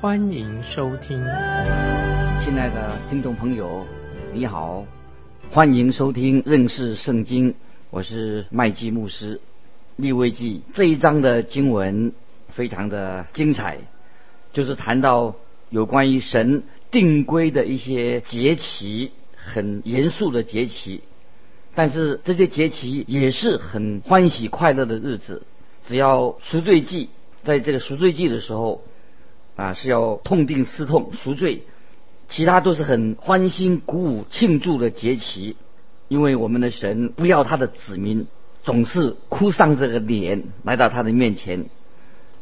欢迎收听。亲爱的听众朋友，你好，欢迎收听认识圣经，我是麦基牧师。利未记这一章的经文非常的精彩，就是谈到有关于神定规的一些节期，很严肃的节期。但是这些节期也是很欢喜快乐的日子。只要赎罪祭，在这个赎罪祭的时候，啊是要痛定思痛赎罪，其他都是很欢欣鼓舞庆祝的节期。因为我们的神不要他的子民。总是哭丧着个脸来到他的面前，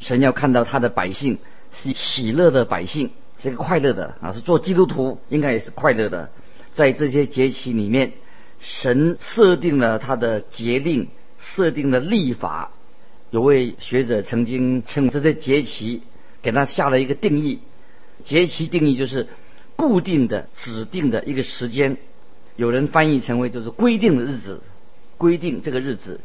神要看到他的百姓是喜乐的百姓，是个快乐的啊，是做基督徒应该也是快乐的。在这些节期里面，神设定了他的节令，设定了立法。有位学者曾经称这些节期，给他下了一个定义：节期定义就是固定的、指定的一个时间。有人翻译成为就是规定的日子。规定这个日子，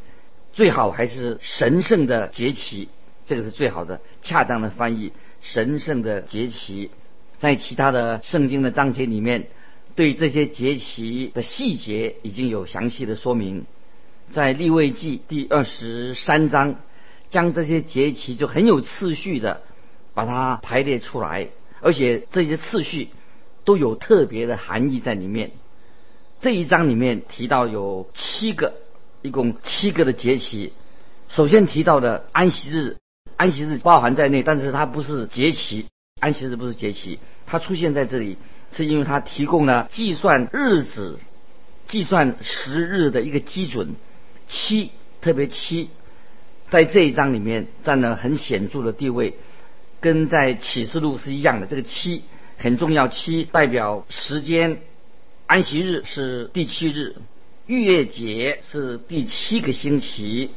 最好还是神圣的节期，这个是最好的、恰当的翻译。神圣的节期，在其他的圣经的章节里面，对这些节期的细节已经有详细的说明。在立位记第二十三章，将这些节期就很有次序的把它排列出来，而且这些次序都有特别的含义在里面。这一章里面提到有七个。一共七个的节期，首先提到的安息日，安息日包含在内，但是它不是节期，安息日不是节期，它出现在这里是因为它提供了计算日子、计算时日的一个基准。七，特别七，在这一章里面占了很显著的地位，跟在启示录是一样的。这个七很重要，七代表时间，安息日是第七日。逾越节是第七个星期，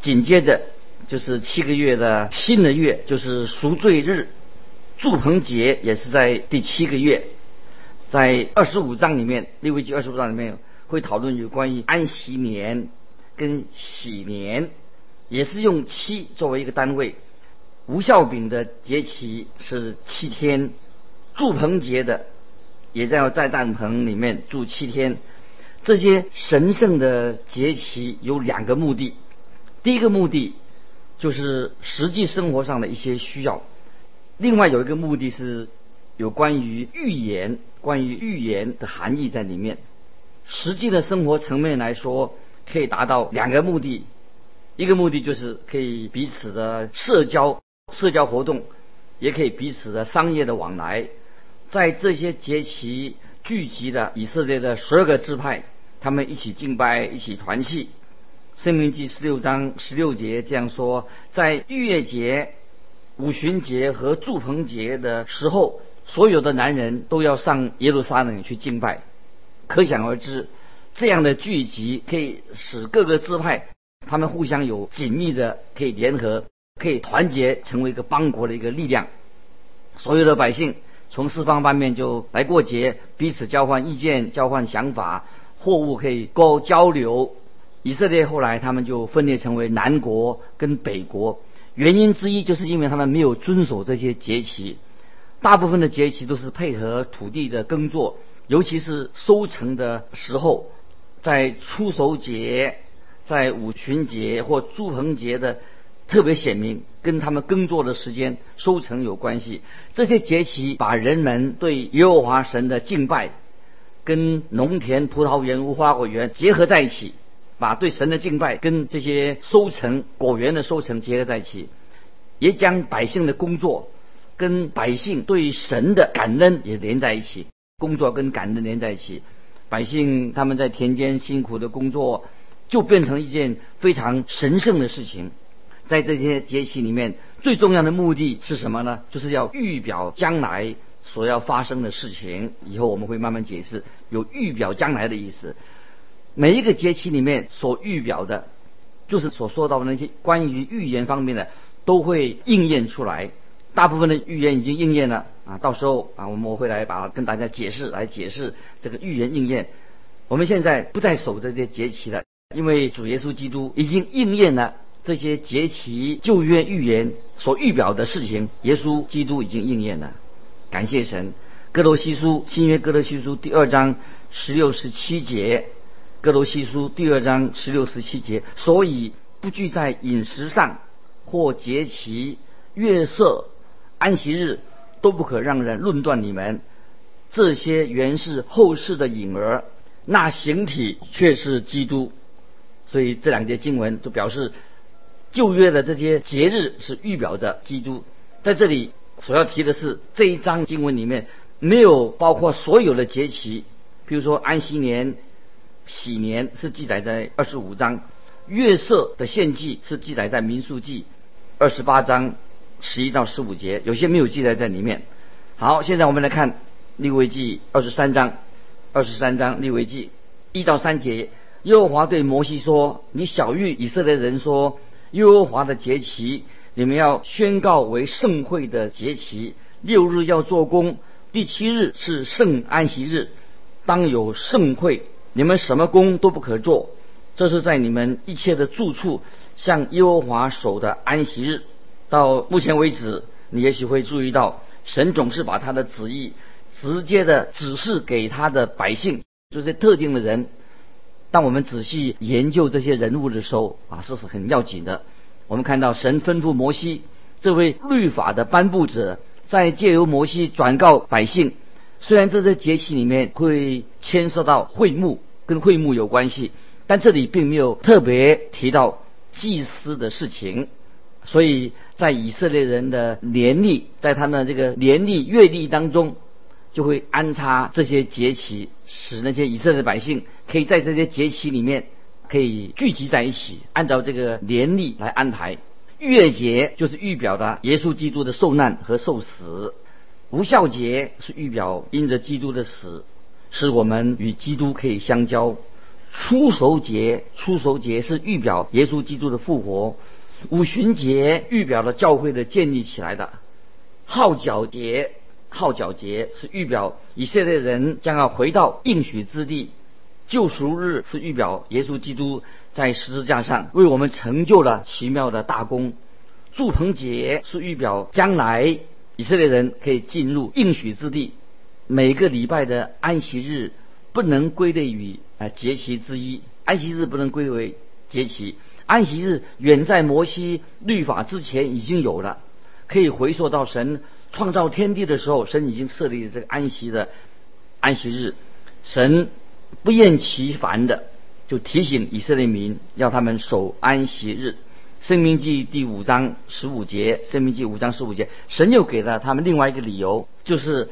紧接着就是七个月的新的月，就是赎罪日。祝棚节也是在第七个月，在二十五章里面，利未记二十五章里面会讨论有关于安息年跟喜年，也是用七作为一个单位。无效饼的节期是七天，祝棚节的也在在帐篷里面住七天。这些神圣的节期有两个目的，第一个目的就是实际生活上的一些需要，另外有一个目的是有关于预言，关于预言的含义在里面。实际的生活层面来说，可以达到两个目的，一个目的就是可以彼此的社交、社交活动，也可以彼此的商业的往来。在这些节期聚集的以色列的十二个支派。他们一起敬拜，一起团契。生命记十六章十六节这样说：在逾越节、五旬节和祝棚节的时候，所有的男人都要上耶路撒冷去敬拜。可想而知，这样的聚集可以使各个支派他们互相有紧密的可以联合，可以团结成为一个邦国的一个力量。所有的百姓从四方八面就来过节，彼此交换意见，交换想法。货物可以沟交流，以色列后来他们就分裂成为南国跟北国，原因之一就是因为他们没有遵守这些节期，大部分的节期都是配合土地的耕作，尤其是收成的时候，在出熟节、在五旬节或祝棚节的特别显明，跟他们耕作的时间、收成有关系。这些节期把人们对耶和华神的敬拜。跟农田、葡萄园、无花果园结合在一起，把对神的敬拜跟这些收成果园的收成结合在一起，也将百姓的工作跟百姓对神的感恩也连在一起，工作跟感恩连在一起，百姓他们在田间辛苦的工作，就变成一件非常神圣的事情。在这些节气里面，最重要的目的是什么呢？就是要预表将来所要发生的事情。以后我们会慢慢解释，有预表将来的意思。每一个节气里面所预表的，就是所说到的那些关于预言方面的，都会应验出来。大部分的预言已经应验了啊，到时候啊，我们会来把跟大家解释，来解释这个预言应验。我们现在不再守这些节期了，因为主耶稣基督已经应验了这些节期旧约预言所预表的事情，耶稣基督已经应验了。感谢神，哥罗西书新约哥罗西书第二章十六十七节，哥罗西书第二章十六十七节，所以不拘在饮食上或节期、月色。安息日都不可让人论断你们，这些原是后世的影儿，那形体却是基督。所以这两节经文就表示旧约的这些节日是预表着基督。在这里所要提的是这一章经文里面没有包括所有的节期，比如说安息年、喜年是记载在二十五章，月色的献祭是记载在民数记二十八章。十一到十五节，有些没有记载在里面。好，现在我们来看利未记二十三章，二十三章利未记一到三节。耶和华对摩西说：“你小谕以色列人说，耶和华的节期，你们要宣告为盛会的节期。六日要做工，第七日是圣安息日，当有盛会，你们什么工都不可做。这是在你们一切的住处向耶和华守的安息日。”到目前为止，你也许会注意到，神总是把他的旨意直接的指示给他的百姓，就是特定的人。当我们仔细研究这些人物的时候，啊，是很要紧的。我们看到神吩咐摩西这位律法的颁布者，在借由摩西转告百姓。虽然这些节气里面会牵涉到会幕，跟会幕有关系，但这里并没有特别提到祭司的事情。所以在以色列人的年历，在他们这个年历月历当中，就会安插这些节期，使那些以色列百姓可以在这些节期里面可以聚集在一起，按照这个年历来安排。月节就是预表的耶稣基督的受难和受死，无效节是预表因着基督的死，使我们与基督可以相交。初熟节，初熟节是预表耶稣基督的复活。五旬节预表了教会的建立起来的，号角节，号角节是预表以色列人将要回到应许之地，救赎日是预表耶稣基督在十字架上为我们成就了奇妙的大功，祝棚节是预表将来以色列人可以进入应许之地，每个礼拜的安息日不能归类于啊节期之一，安息日不能归为节期。安息日远在摩西律法之前已经有了，可以回溯到神创造天地的时候，神已经设立了这个安息的安息日。神不厌其烦的就提醒以色列民要他们守安息日。生命记第五章十五节，生命记五章十五节，神又给了他们另外一个理由，就是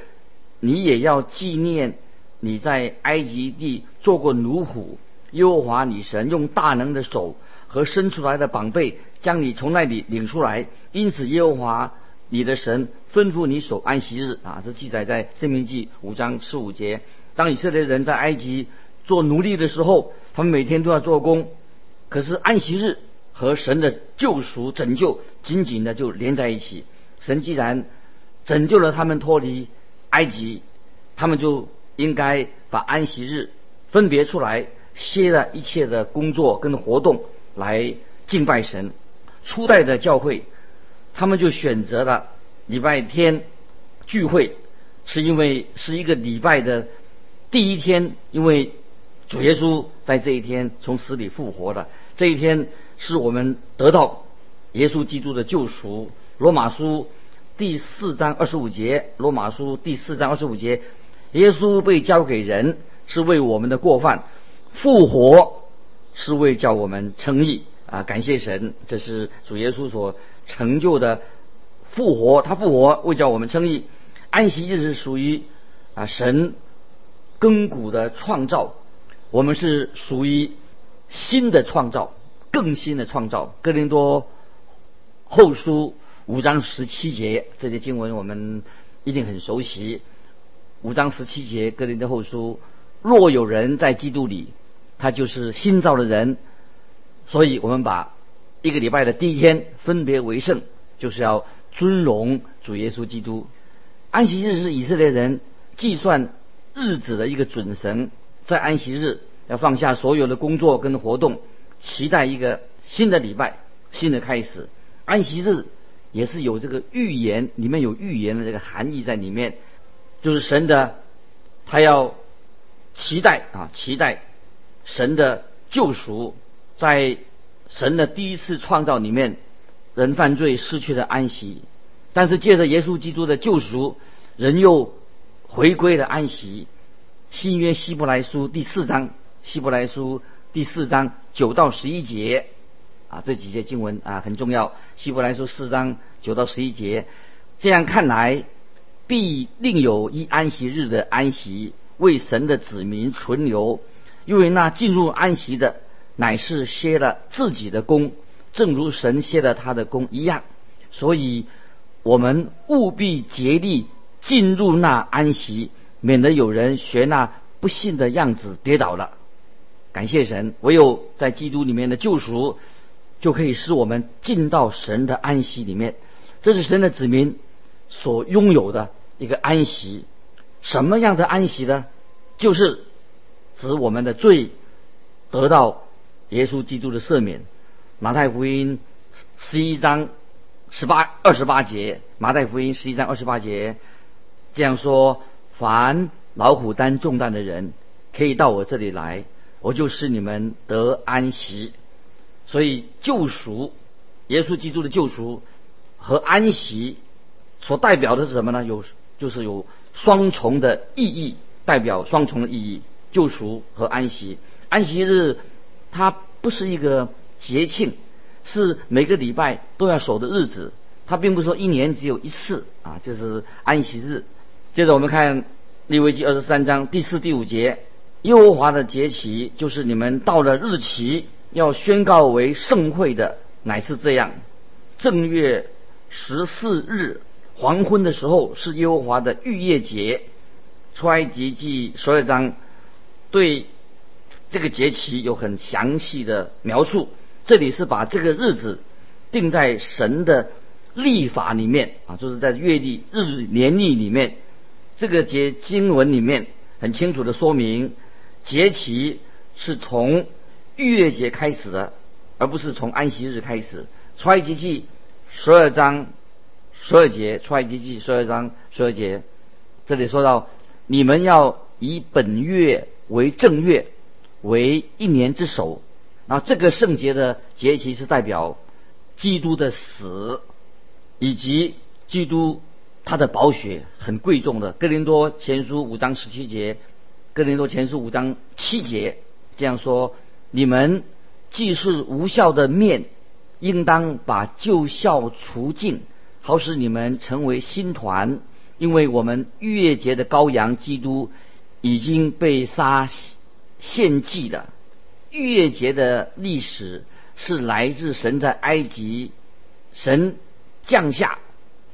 你也要纪念你在埃及地做过奴仆，耶和华你神用大能的手。和生出来的宝贝，将你从那里领出来。因此，耶和华你的神吩咐你守安息日啊，这记载在《生命记》五章十五节。当以色列人在埃及做奴隶的时候，他们每天都要做工。可是安息日和神的救赎拯救紧紧的就连在一起。神既然拯救了他们脱离埃及，他们就应该把安息日分别出来，歇了一切的工作跟活动。来敬拜神，初代的教会，他们就选择了礼拜天聚会，是因为是一个礼拜的第一天，因为主耶稣在这一天从死里复活的，这一天是我们得到耶稣基督的救赎。罗马书第四章二十五节，罗马书第四章二十五节，耶稣被交给人，是为我们的过犯复活。是为叫我们称义啊！感谢神，这是主耶稣所成就的复活。他复活为叫我们称义。安息日是属于啊神亘古的创造，我们是属于新的创造，更新的创造。哥林多后书五章十七节这些经文我们一定很熟悉。五章十七节，哥林多后书：若有人在基督里，他就是新造的人。所以我们把一个礼拜的第一天分别为圣，就是要尊荣主耶稣基督。安息日是以色列人计算日子的一个准绳，在安息日要放下所有的工作跟活动，期待一个新的礼拜、新的开始。安息日也是有这个预言，里面有预言的这个含义在里面，就是神的他要期待啊，期待神的救赎，在神的第一次创造里面，人犯罪失去了安息。但是借着耶稣基督的救赎，人又回归了安息。新约希伯来书第四章，希伯来书第四章九到十一节，啊，这几节经文啊很重要。希伯来书四章九到十一节，这样看来，必另有一安息日的安息，为神的子民存留，因为那进入安息的，乃是歇了自己的功，正如神歇了他的功一样。所以。我们务必竭力进入那安息，免得有人学那不幸的样子跌倒了。感谢神，唯有在基督里面的救赎，就可以使我们进到神的安息里面。这是神的子民所拥有的一个安息。什么样的安息呢？就是指我们的罪得到耶稣基督的赦免。马太福音十一章。十八二十八节，马太福音十一章二十八节这样说：凡老虎担重担的人，可以到我这里来，我就使你们得安息。所以救赎，耶稣基督的救赎和安息所代表的是什么呢？有就是有双重的意义，代表双重的意义。救赎和安息，安息日它不是一个节庆。是每个礼拜都要守的日子，它并不是说一年只有一次啊，就是安息日。接着我们看利未记二十三章第四、第五节，耶和华的节期就是你们到了日期要宣告为盛会的，乃是这样：正月十四日黄昏的时候是耶和华的逾越节。出埃及记十二章对这个节期有很详细的描述。这里是把这个日子定在神的历法里面啊，就是在月历、日年历里面。这个节经文里面很清楚的说明，节期是从逾越节开始的，而不是从安息日开始。出埃及记十二章十二节，出埃及记十二章十二节，这里说到你们要以本月为正月，为一年之首。那这个圣节的节期是代表基督的死，以及基督他的宝血很贵重的。哥林多前书五章十七节，哥林多前书五章七节这样说：你们既是无效的面，应当把旧效除尽，好使你们成为新团。因为我们逾越节的羔羊基督已经被杀献祭的。逾越节的历史是来自神在埃及神降下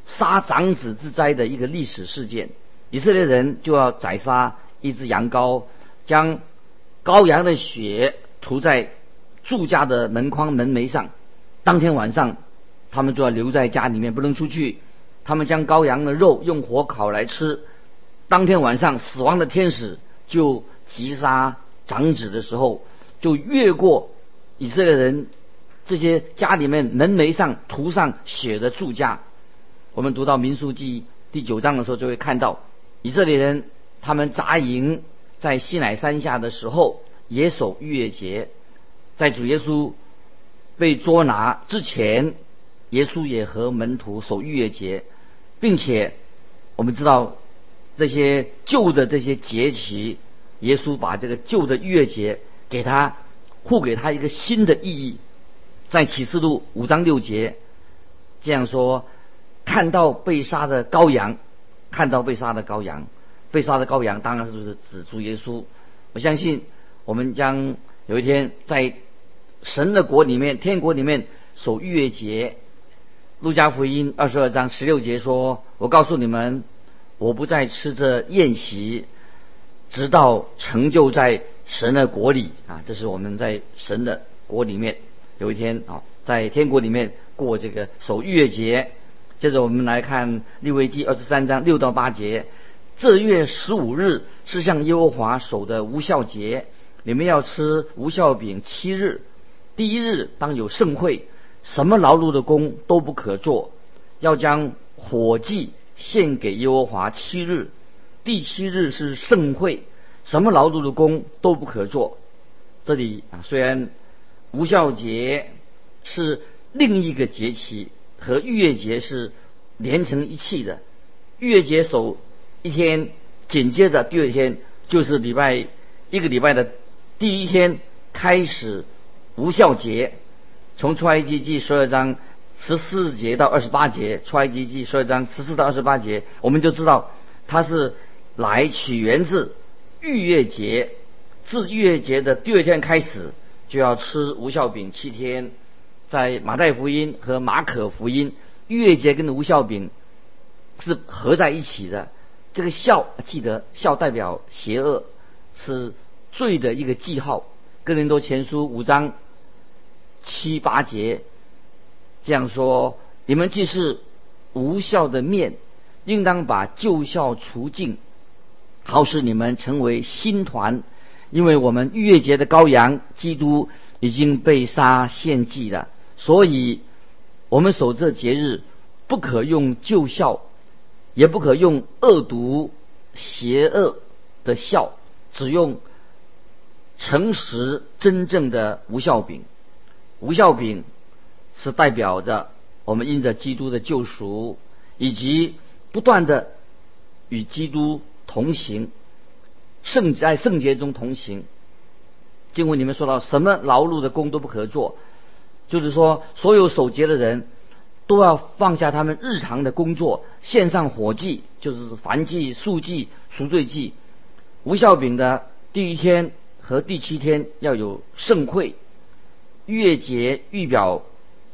杀长子之灾的一个历史事件。以色列人就要宰杀一只羊羔，将羔羊的血涂在住家的门框门楣上。当天晚上，他们就要留在家里面，不能出去。他们将羔羊的肉用火烤来吃。当天晚上，死亡的天使就击杀长子的时候。就越过以色列人这些家里面门楣上涂上血的住家。我们读到民数记第九章的时候，就会看到以色列人他们扎营在西乃山下的时候，也守逾越节。在主耶稣被捉拿之前，耶稣也和门徒守逾越节，并且我们知道这些旧的这些节期，耶稣把这个旧的逾越节。给他，互给他一个新的意义，在启示录五章六节这样说：看到被杀的羔羊，看到被杀的羔羊，被杀的羔羊当然是不是指主耶稣。我相信我们将有一天在神的国里面，天国里面守逾越节。路加福音二十二章十六节说：我告诉你们，我不再吃这宴席，直到成就在神的国里啊！这是我们在神的国里面有一天啊，在天国里面过这个守逾越节。接着我们来看利未记二十三章六到八节：这月十五日是向耶和华守的无效节，你们要吃无效饼七日。第一日当有盛会，什么劳碌的工都不可做，要将火祭献给耶和华七日。第七日是盛会，什么劳碌的工都不可做。这里啊，虽然无效节是另一个节期。和逾越节是连成一气的，逾越节守一天，紧接着第二天就是礼拜一个礼拜的第一天开始无效节，从出埃及记十二章十四节到二十八节，出埃及记十二章十四到二十八节，我们就知道它是来取源自逾越节，自逾越节的第二天开始就要吃无效饼七天。在马太福音和马可福音，逾越节跟无效饼是合在一起的。这个孝记得孝代表邪恶，是罪的一个记号。哥林多前书五章七八节这样说：你们既是无效的面，应当把旧孝除尽，好使你们成为新团。因为我们逾越节的羔羊基督已经被杀献祭了。所以，我们守这节日，不可用旧孝，也不可用恶毒、邪恶的孝，只用诚实、真正的无孝饼。无孝饼是代表着我们因着基督的救赎，以及不断的与基督同行，圣在圣节中同行。经文里面说到，什么劳碌的工都不可做。就是说，所有守节的人都要放下他们日常的工作，献上火祭，就是燔祭、素祭、赎罪祭。无效饼的第一天和第七天要有盛会。月节预表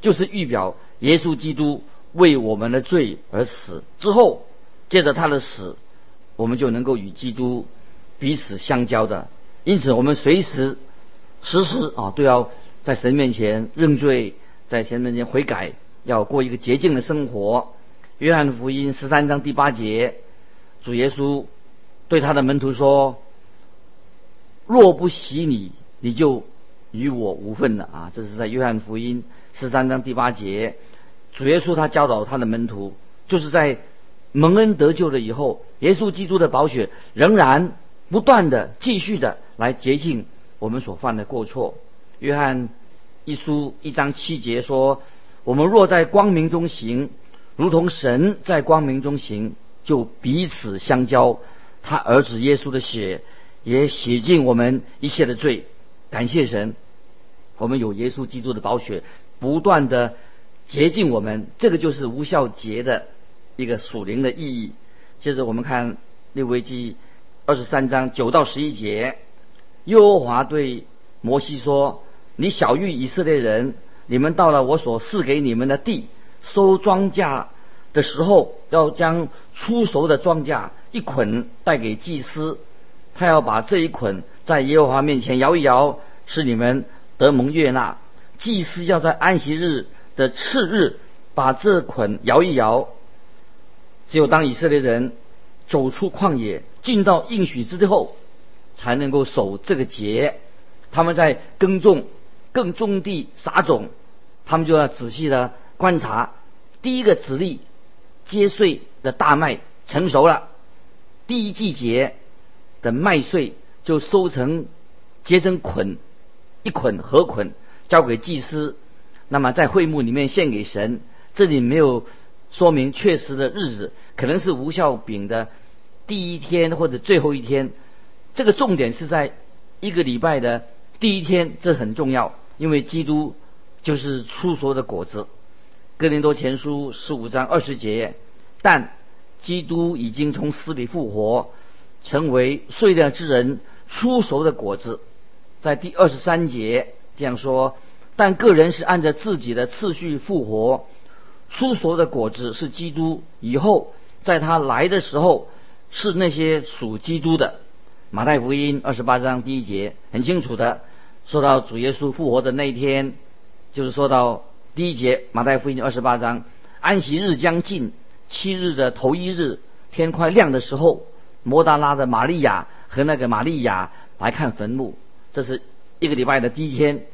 就是预表耶稣基督为我们的罪而死之后，借着他的死，我们就能够与基督彼此相交的。因此，我们随时、时时啊都要。在神面前认罪，在神面前悔改，要过一个洁净的生活。约翰福音十三章第八节，主耶稣对他的门徒说：“若不洗你，你就与我无份了。”啊，这是在约翰福音十三章第八节，主耶稣他教导他的门徒，就是在蒙恩得救了以后，耶稣基督的宝血仍然不断的、继续的来洁净我们所犯的过错。约翰一书一章七节说：“我们若在光明中行，如同神在光明中行，就彼此相交。他儿子耶稣的血也洗净我们一切的罪。感谢神，我们有耶稣基督的宝血，不断的洁净我们。这个就是无效节的一个属灵的意义。接着我们看利未记二十三章九到十一节，耶和华对摩西说。”你小谕以色列人，你们到了我所赐给你们的地，收庄稼的时候，要将出熟的庄稼一捆带给祭司，他要把这一捆在耶和华面前摇一摇，使你们得蒙悦纳。祭司要在安息日的次日把这捆摇一摇。只有当以色列人走出旷野，进到应许之地后，才能够守这个节。他们在耕种。更种地撒种，他们就要仔细的观察。第一个子粒结穗的大麦成熟了，第一季节的麦穗就收成结成捆，一捆合捆交给祭司，那么在会幕里面献给神。这里没有说明确实的日子，可能是无效饼的第一天或者最后一天。这个重点是在一个礼拜的第一天，这很重要。因为基督就是出熟的果子，《哥林多前书》十五章二十节。但基督已经从死里复活，成为碎掉之人出熟的果子。在第二十三节这样说：但个人是按照自己的次序复活，出熟的果子是基督以后在他来的时候是那些属基督的。马太福音二十八章第一节很清楚的说到主耶稣复活的那一天，就是说到第一节马太福音二十八章安息日将近，七日的头一日天快亮的时候，摩达拉的玛利亚和那个玛利亚来看坟墓，这是一个礼拜的第一天。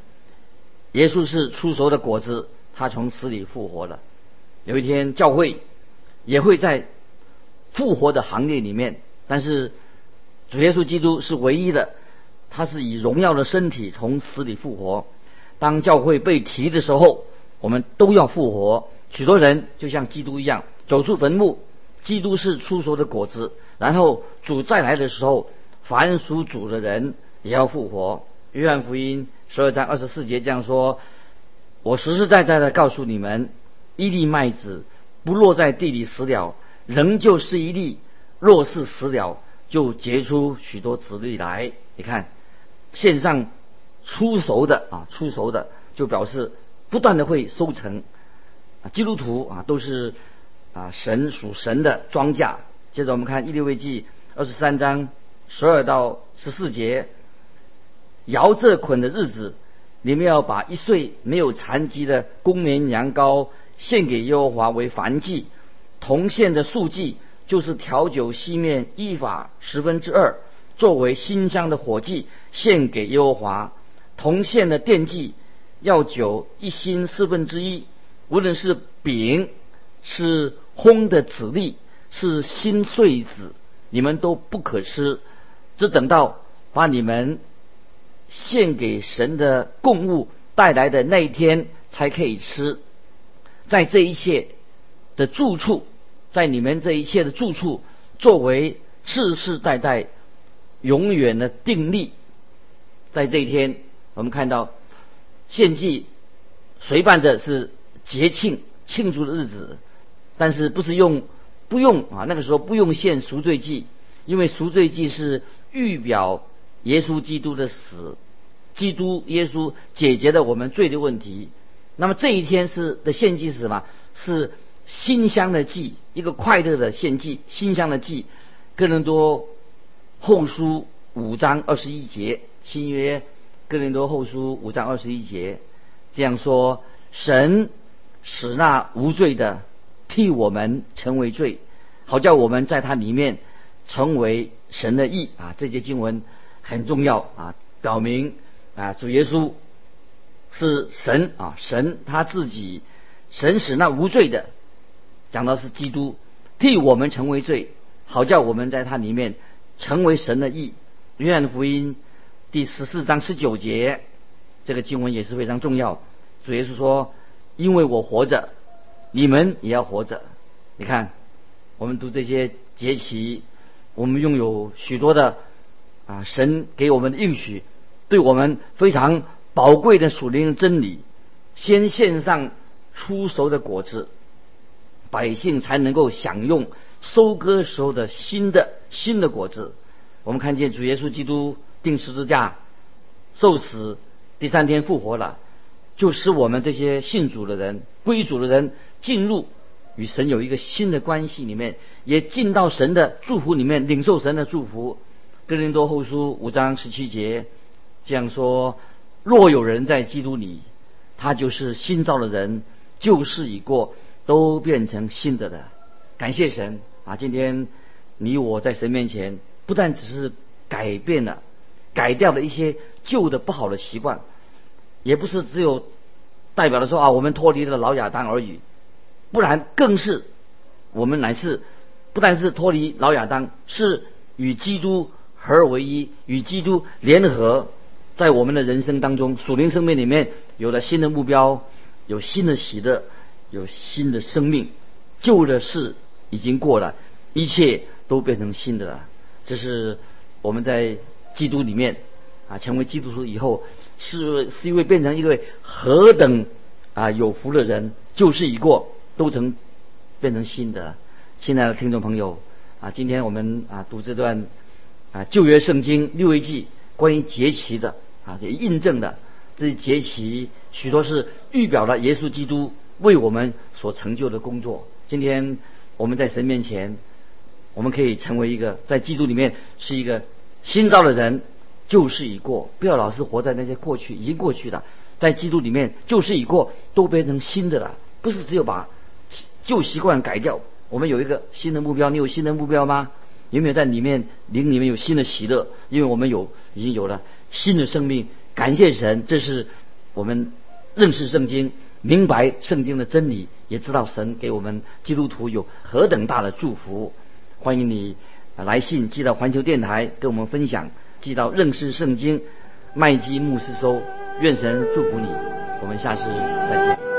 耶稣是出熟的果子，他从死里复活了。有一天教会也会在复活的行列里面，但是。主耶稣基督是唯一的，他是以荣耀的身体从死里复活。当教会被提的时候，我们都要复活。许多人就像基督一样走出坟墓。基督是出熟的果子，然后主再来的时候，凡属主的人也要复活。约翰福音十二章二十四节这样说：“我实实在在的告诉你们，一粒麦子不落在地里死了，仍旧是一粒；若是死了，”就结出许多子粒来。你看，线上出熟的啊，出熟的就表示不断的会收成。啊，基督徒啊都是啊神属神的庄稼。接着我们看《一六未记》二十三章十二到十四节，摇这捆的日子，你们要把一岁没有残疾的公绵羊羔献给耶和华为燔祭，同献的素祭。就是调酒西面一法十分之二，作为新香的火祭献给耶和华。同献的奠祭要酒一心四分之一，无论是饼是烘的子粒是新穗子，你们都不可吃，只等到把你们献给神的供物带来的那一天才可以吃。在这一切的住处。在你们这一切的住处，作为世世代代永远的定力，在这一天，我们看到献祭随伴着是节庆庆祝的日子，但是不是用不用啊？那个时候不用献赎罪祭，因为赎罪祭是预表耶稣基督的死，基督耶稣解决了我们罪的问题。那么这一天是的献祭是什么？是。馨香的祭，一个快乐的献祭，馨香的祭。哥林多后书五章二十一节，新约哥林多后书五章二十一节这样说：神使那无罪的替我们成为罪，好叫我们在他里面成为神的义啊！这节经文很重要啊，表明啊主耶稣是神啊，神他自己，神使那无罪的。讲到是基督替我们成为罪，好叫我们在他里面成为神的义。约翰福音第十四章十九节，这个经文也是非常重要。主耶稣说：“因为我活着，你们也要活着。”你看，我们读这些节期，我们拥有许多的啊，神给我们的应许，对我们非常宝贵的属灵真理。先献上出熟的果子。百姓才能够享用收割时候的新的新的果子。我们看见主耶稣基督定十字架、受死，第三天复活了，就使我们这些信主的人、归主的人进入与神有一个新的关系里面，也进到神的祝福里面，领受神的祝福。哥林多后书五章十七节这样说：若有人在基督里，他就是新造的人，旧事已过。都变成新的了，感谢神啊！今天你我在神面前，不但只是改变了、改掉了一些旧的不好的习惯，也不是只有代表的说啊，我们脱离了老亚当而已，不然更是我们乃是不但是脱离老亚当，是与基督合而为一，与基督联合，在我们的人生当中，属灵生命里面有了新的目标，有新的喜乐。有新的生命，旧的事已经过了，一切都变成新的了。这是我们在基督里面啊，成为基督徒以后，是是一位变成一位何等啊有福的人。旧事已过，都成变成新的。亲爱的听众朋友啊，今天我们啊读这段啊旧约圣经六一记关于节期的啊，也印证的这些节期许多是预表了耶稣基督。为我们所成就的工作。今天我们在神面前，我们可以成为一个在基督里面是一个新造的人，旧事已过，不要老是活在那些过去已经过去的，在基督里面旧事已过，都变成新的了。不是只有把旧习惯改掉，我们有一个新的目标。你有新的目标吗？有没有在里面灵里面有新的喜乐？因为我们有已经有了新的生命，感谢神，这是我们认识圣经、明白圣经的真理，也知道神给我们基督徒有何等大的祝福。欢迎你来信寄到环球电台跟我们分享，寄到认识圣经麦基牧师收。愿神祝福你，我们下次再见。